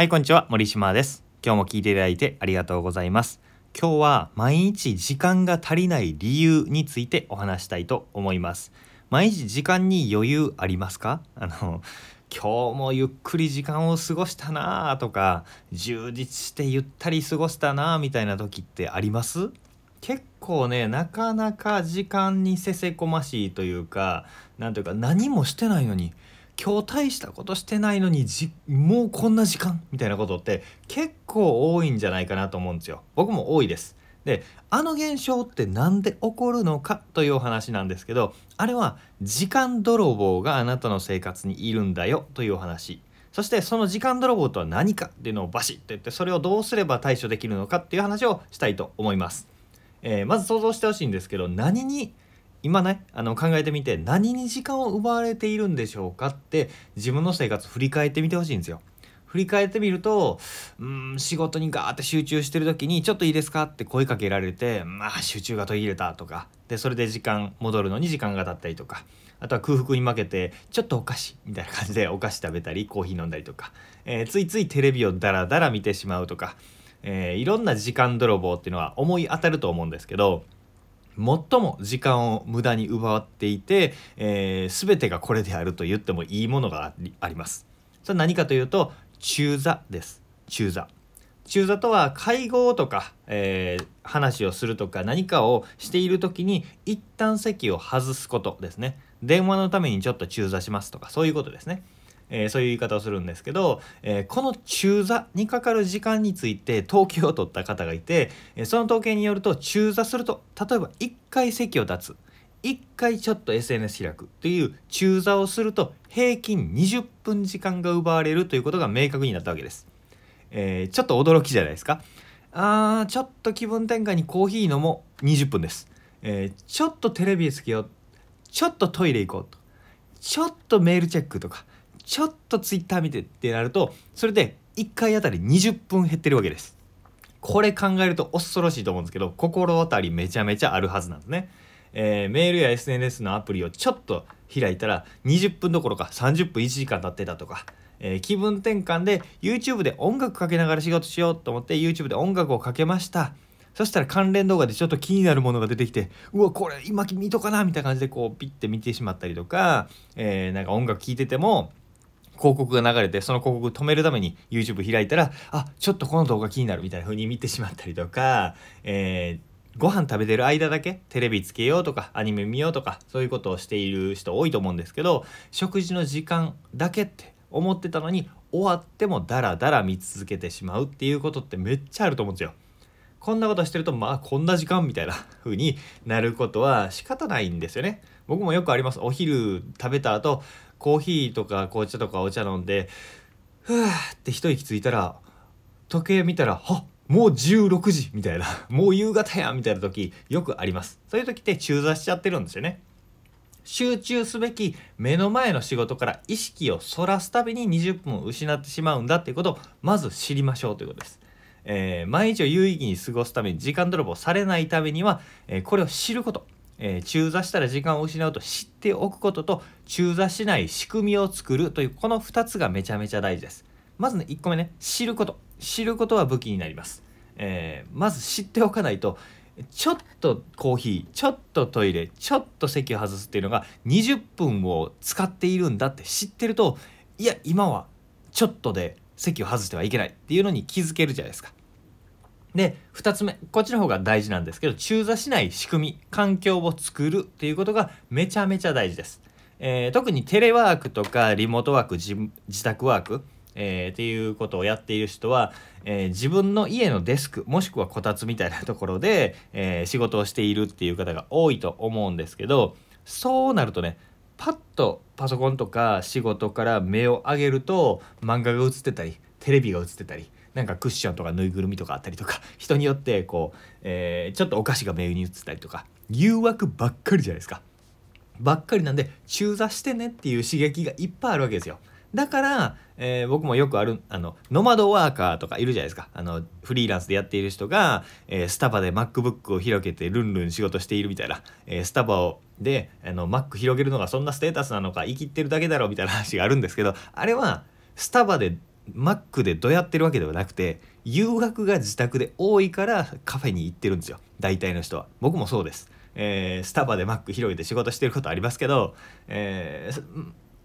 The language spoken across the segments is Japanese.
はい、こんにちは。森島です。今日も聞いていただいてありがとうございます。今日は毎日時間が足りない理由についてお話したいと思います。毎日時間に余裕ありますか？あの、今日もゆっくり時間を過ごしたなあとか、充実してゆったり過ごしたなあみたいな時ってあります？結構ねなかなか時間にせせこましいというかなんというか何もしてないのに今日大したことしてないのにじもうこんな時間みたいなことって結構多いんじゃないかなと思うんですよ。僕も多いです。であの現象って何で起こるのかというお話なんですけどあれは時間泥棒があなたの生活にいるんだよというお話そしてその時間泥棒とは何かっていうのをバシッと言ってそれをどうすれば対処できるのかっていう話をしたいと思います。えーまず想像してほしいんですけど何に今ねあの考えてみて何に時間を奪われているんでしょうかって自分の生活振り返ってみてほしいんですよ。振り返ってみるとうん仕事にガーって集中してる時に「ちょっといいですか?」って声かけられて「まあ集中が途切れた」とかでそれで時間戻るのに時間が経ったりとかあとは空腹に負けてちょっとお菓子みたいな感じでお菓子食べたりコーヒー飲んだりとか、えーついついテレビをダラダラ見てしまうとか、えーいろんな時間泥棒っていうのは思い当たると思うんですけど最も時間を無駄に奪っていて、えー、全てがこれであると言ってもいいものがあります。それは何かというと中座です。中座。中座とは会合とか、えー話をするとか何かをしている時に一旦席を外すことですね。電話のためにちょっと中座しますとかそういうことですね、えーそういう言い方をするんですけど、えーこの中座にかかる時間について統計を取った方がいて、えその統計によると中座すると例えば1回席を立つ1回ちょっと SNS 開くという中座をすると平均20分時間が奪われるということが明確になったわけです。えーちょっと驚きじゃないですか。あーちょっと気分転換にコーヒー飲もう20分です。えーちょっとテレビつけようちょっとトイレ行こうとちょっとメールチェックとかちょっとツイッター見てってなるとそれで1回あたり20分減ってるわけです。これ考えると恐ろしいと思うんですけど心当たりめちゃめちゃあるはずなんですね。えーメールや SNS のアプリをちょっと開いたら20分どころか30分1時間経ってたとか、えー気分転換で YouTube で音楽かけながら仕事しようと思って YouTube で音楽をかけましたそしたら関連動画でちょっと気になるものが出てきてうわこれ今見とかなみたいな感じでこうピッて見てしまったりとか、えーなんか音楽聴いてても広告が流れてその広告止めるために YouTube 開いたらあちょっとこの動画気になるみたいな風に見てしまったりとか、えーご飯食べてる間だけテレビつけようとかアニメ見ようとかそういうことをしている人多いと思うんですけど食事の時間だけって思ってたのに終わってもダラダラ見続けてしまうっていうことってめっちゃあると思うんですよ。こんなことしてるとまあこんな時間みたいな風になることは仕方ないんですよね。僕もよくあります。お昼食べた後コーヒーとか紅茶とかお茶飲んでふわって一息ついたら時計見たらはもう16時みたいな もう夕方やみたいな時よくあります。そういう時って中座しちゃってるんですよね。集中すべき目の前の仕事から意識をそらすたびに20分失ってしまうんだっていうことをまず知りましょうということです。えー毎日を有意義に過ごすために時間泥棒されないためには、えーこれを知ること、えー中座したら時間を失うと知っておくことと中座しない仕組みを作るというこの2つがめちゃめちゃ大事です。まずね1個目ね知ること知ることは武器になります。えーまず知っておかないとちょっとコーヒーちょっとトイレちょっと席を外すっていうのが20分を使っているんだって知ってるといや今はちょっとで席を外してはいけないっていうのに気づけるじゃないですか。で2つ目こっちの方が大事なんですけど中座しない仕組み環境を作るっていうことがめちゃめちゃ大事です。えー特にテレワークとかリモートワーク自宅ワーク、えーっていうことをやっている人は、えー自分の家のデスクもしくはこたつみたいなところで、えー仕事をしているっていう方が多いと思うんですけどそうなるとねパッとパソコンとか仕事から目を上げると漫画が映ってたりテレビが映ってたりなんかクッションとかぬいぐるみとかあったりとか 人によってこう、えーちょっとお菓子が目に映ったりとか誘惑ばっかりじゃないですか。ばっかりなんで中座してねっていう刺激がいっぱいあるわけですよ。だから、えー僕もよくあるあのノマドワーカーとかいるじゃないですかあのフリーランスでやっている人が、えースタバで MacBook を広げてルンルン仕事しているみたいな、えースタバをであの Mac 広げるのがそんなステータスなのか生きってるだけだろうみたいな話があるんですけどあれはスタバでマックでどやってるわけではなくて誘惑が自宅で多いからカフェに行ってるんですよ。大体の人は。僕もそうです、えー、スタバでマック広げて仕事してることありますけど、えー、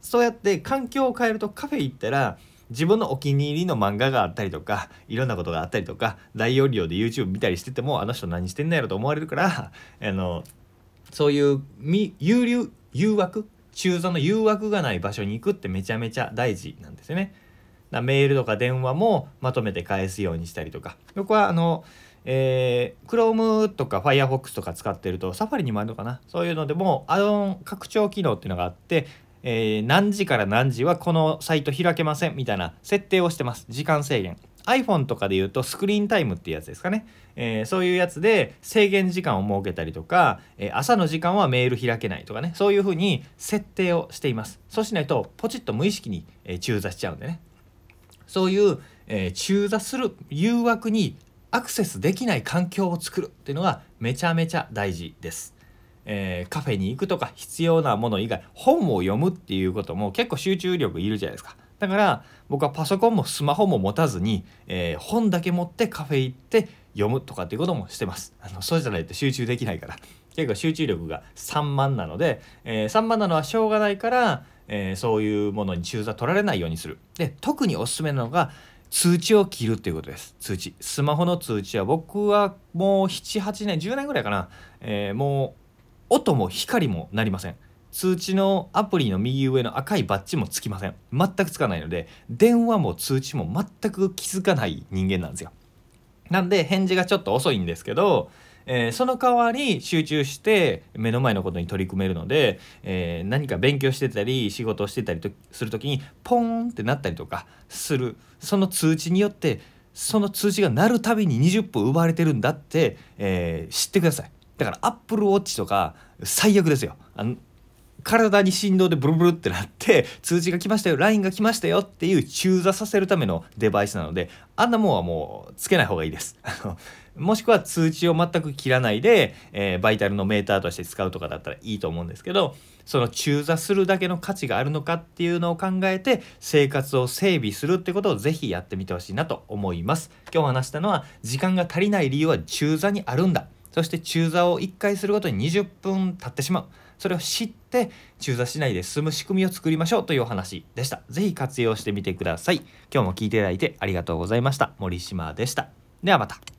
そうやって環境を変えるとカフェ行ったら自分のお気に入りの漫画があったりとかいろんなことがあったりとか大容量で YouTube 見たりしててもあの人何してんのやろと思われるからあのそういう有流誘惑中座の誘惑がない場所に行くってめちゃめちゃ大事なんですよね。だメールとか電話もまとめて返すようにしたりとか。僕はあのえー、Chrome とか Firefox とか使ってるとサファリにもあるのかな。そういうのでもアドオン拡張機能っていうのがあって、えー、何時から何時はこのサイト開けませんみたいな設定をしてます。時間制限。iPhone とかで言うとスクリーンタイムっていうやつですかね、えー、そういうやつで制限時間を設けたりとか、えー、朝の時間はメール開けないとかね。そういうふうに設定をしています。そうしないとポチッと無意識に、えー、中座しちゃうんでね。そういう、え中座する誘惑にアクセスできない環境を作るっていうのがめちゃめちゃ大事です。えー、カフェに行くとか必要なもの以外本を読むっていうことも結構集中力いるじゃないですか。だから僕はパソコンもスマホも持たずに、えー、本だけ持ってカフェ行って読むとかっていうこともしてますあのそうじゃないと集中できないから結構集中力が散漫なので、えー、散漫なのはしょうがないから、えー、そういうものに中座取られないようにする。で特におすすめなのが通知を切るっていうことです。通知。スマホの通知は僕はもう78年10年ぐらいかな、えー、もう音も光もなりません。通知のアプリの右上の赤いバッジもつきません。全くつかないので電話も通知も全く気づかない人間なんですよ。なんで返事がちょっと遅いんですけど、えー、その代わり集中して目の前のことに取り組めるので、えー、何か勉強してたり仕事をしてたりとする時にポーンってなったりとかする。その通知によってその通知が鳴るたびに20分奪われてるんだって、えー、知ってください。だからアップルウォッチとか最悪ですよ。あの体に振動でブルブルってなって通知が来ましたよ LINE が来ましたよっていう中座させるためのデバイスなのであんなもんはもうつけない方がいいです。もしくは通知を全く切らないで、えー、バイタルのメーターとして使うとかだったらいいと思うんですけどその中座するだけの価値があるのかっていうのを考えて生活を整備するってことをぜひやってみてほしいなと思います。今日話したのは時間が足りない理由は中座にあるんだ。そして中座を1回するごとに20分経ってしまう。それを知って中座しないで済む仕組みを作りましょうというお話でした。ぜひ活用してみてください。今日も聞いていただいてありがとうございました。森島でした。ではまた。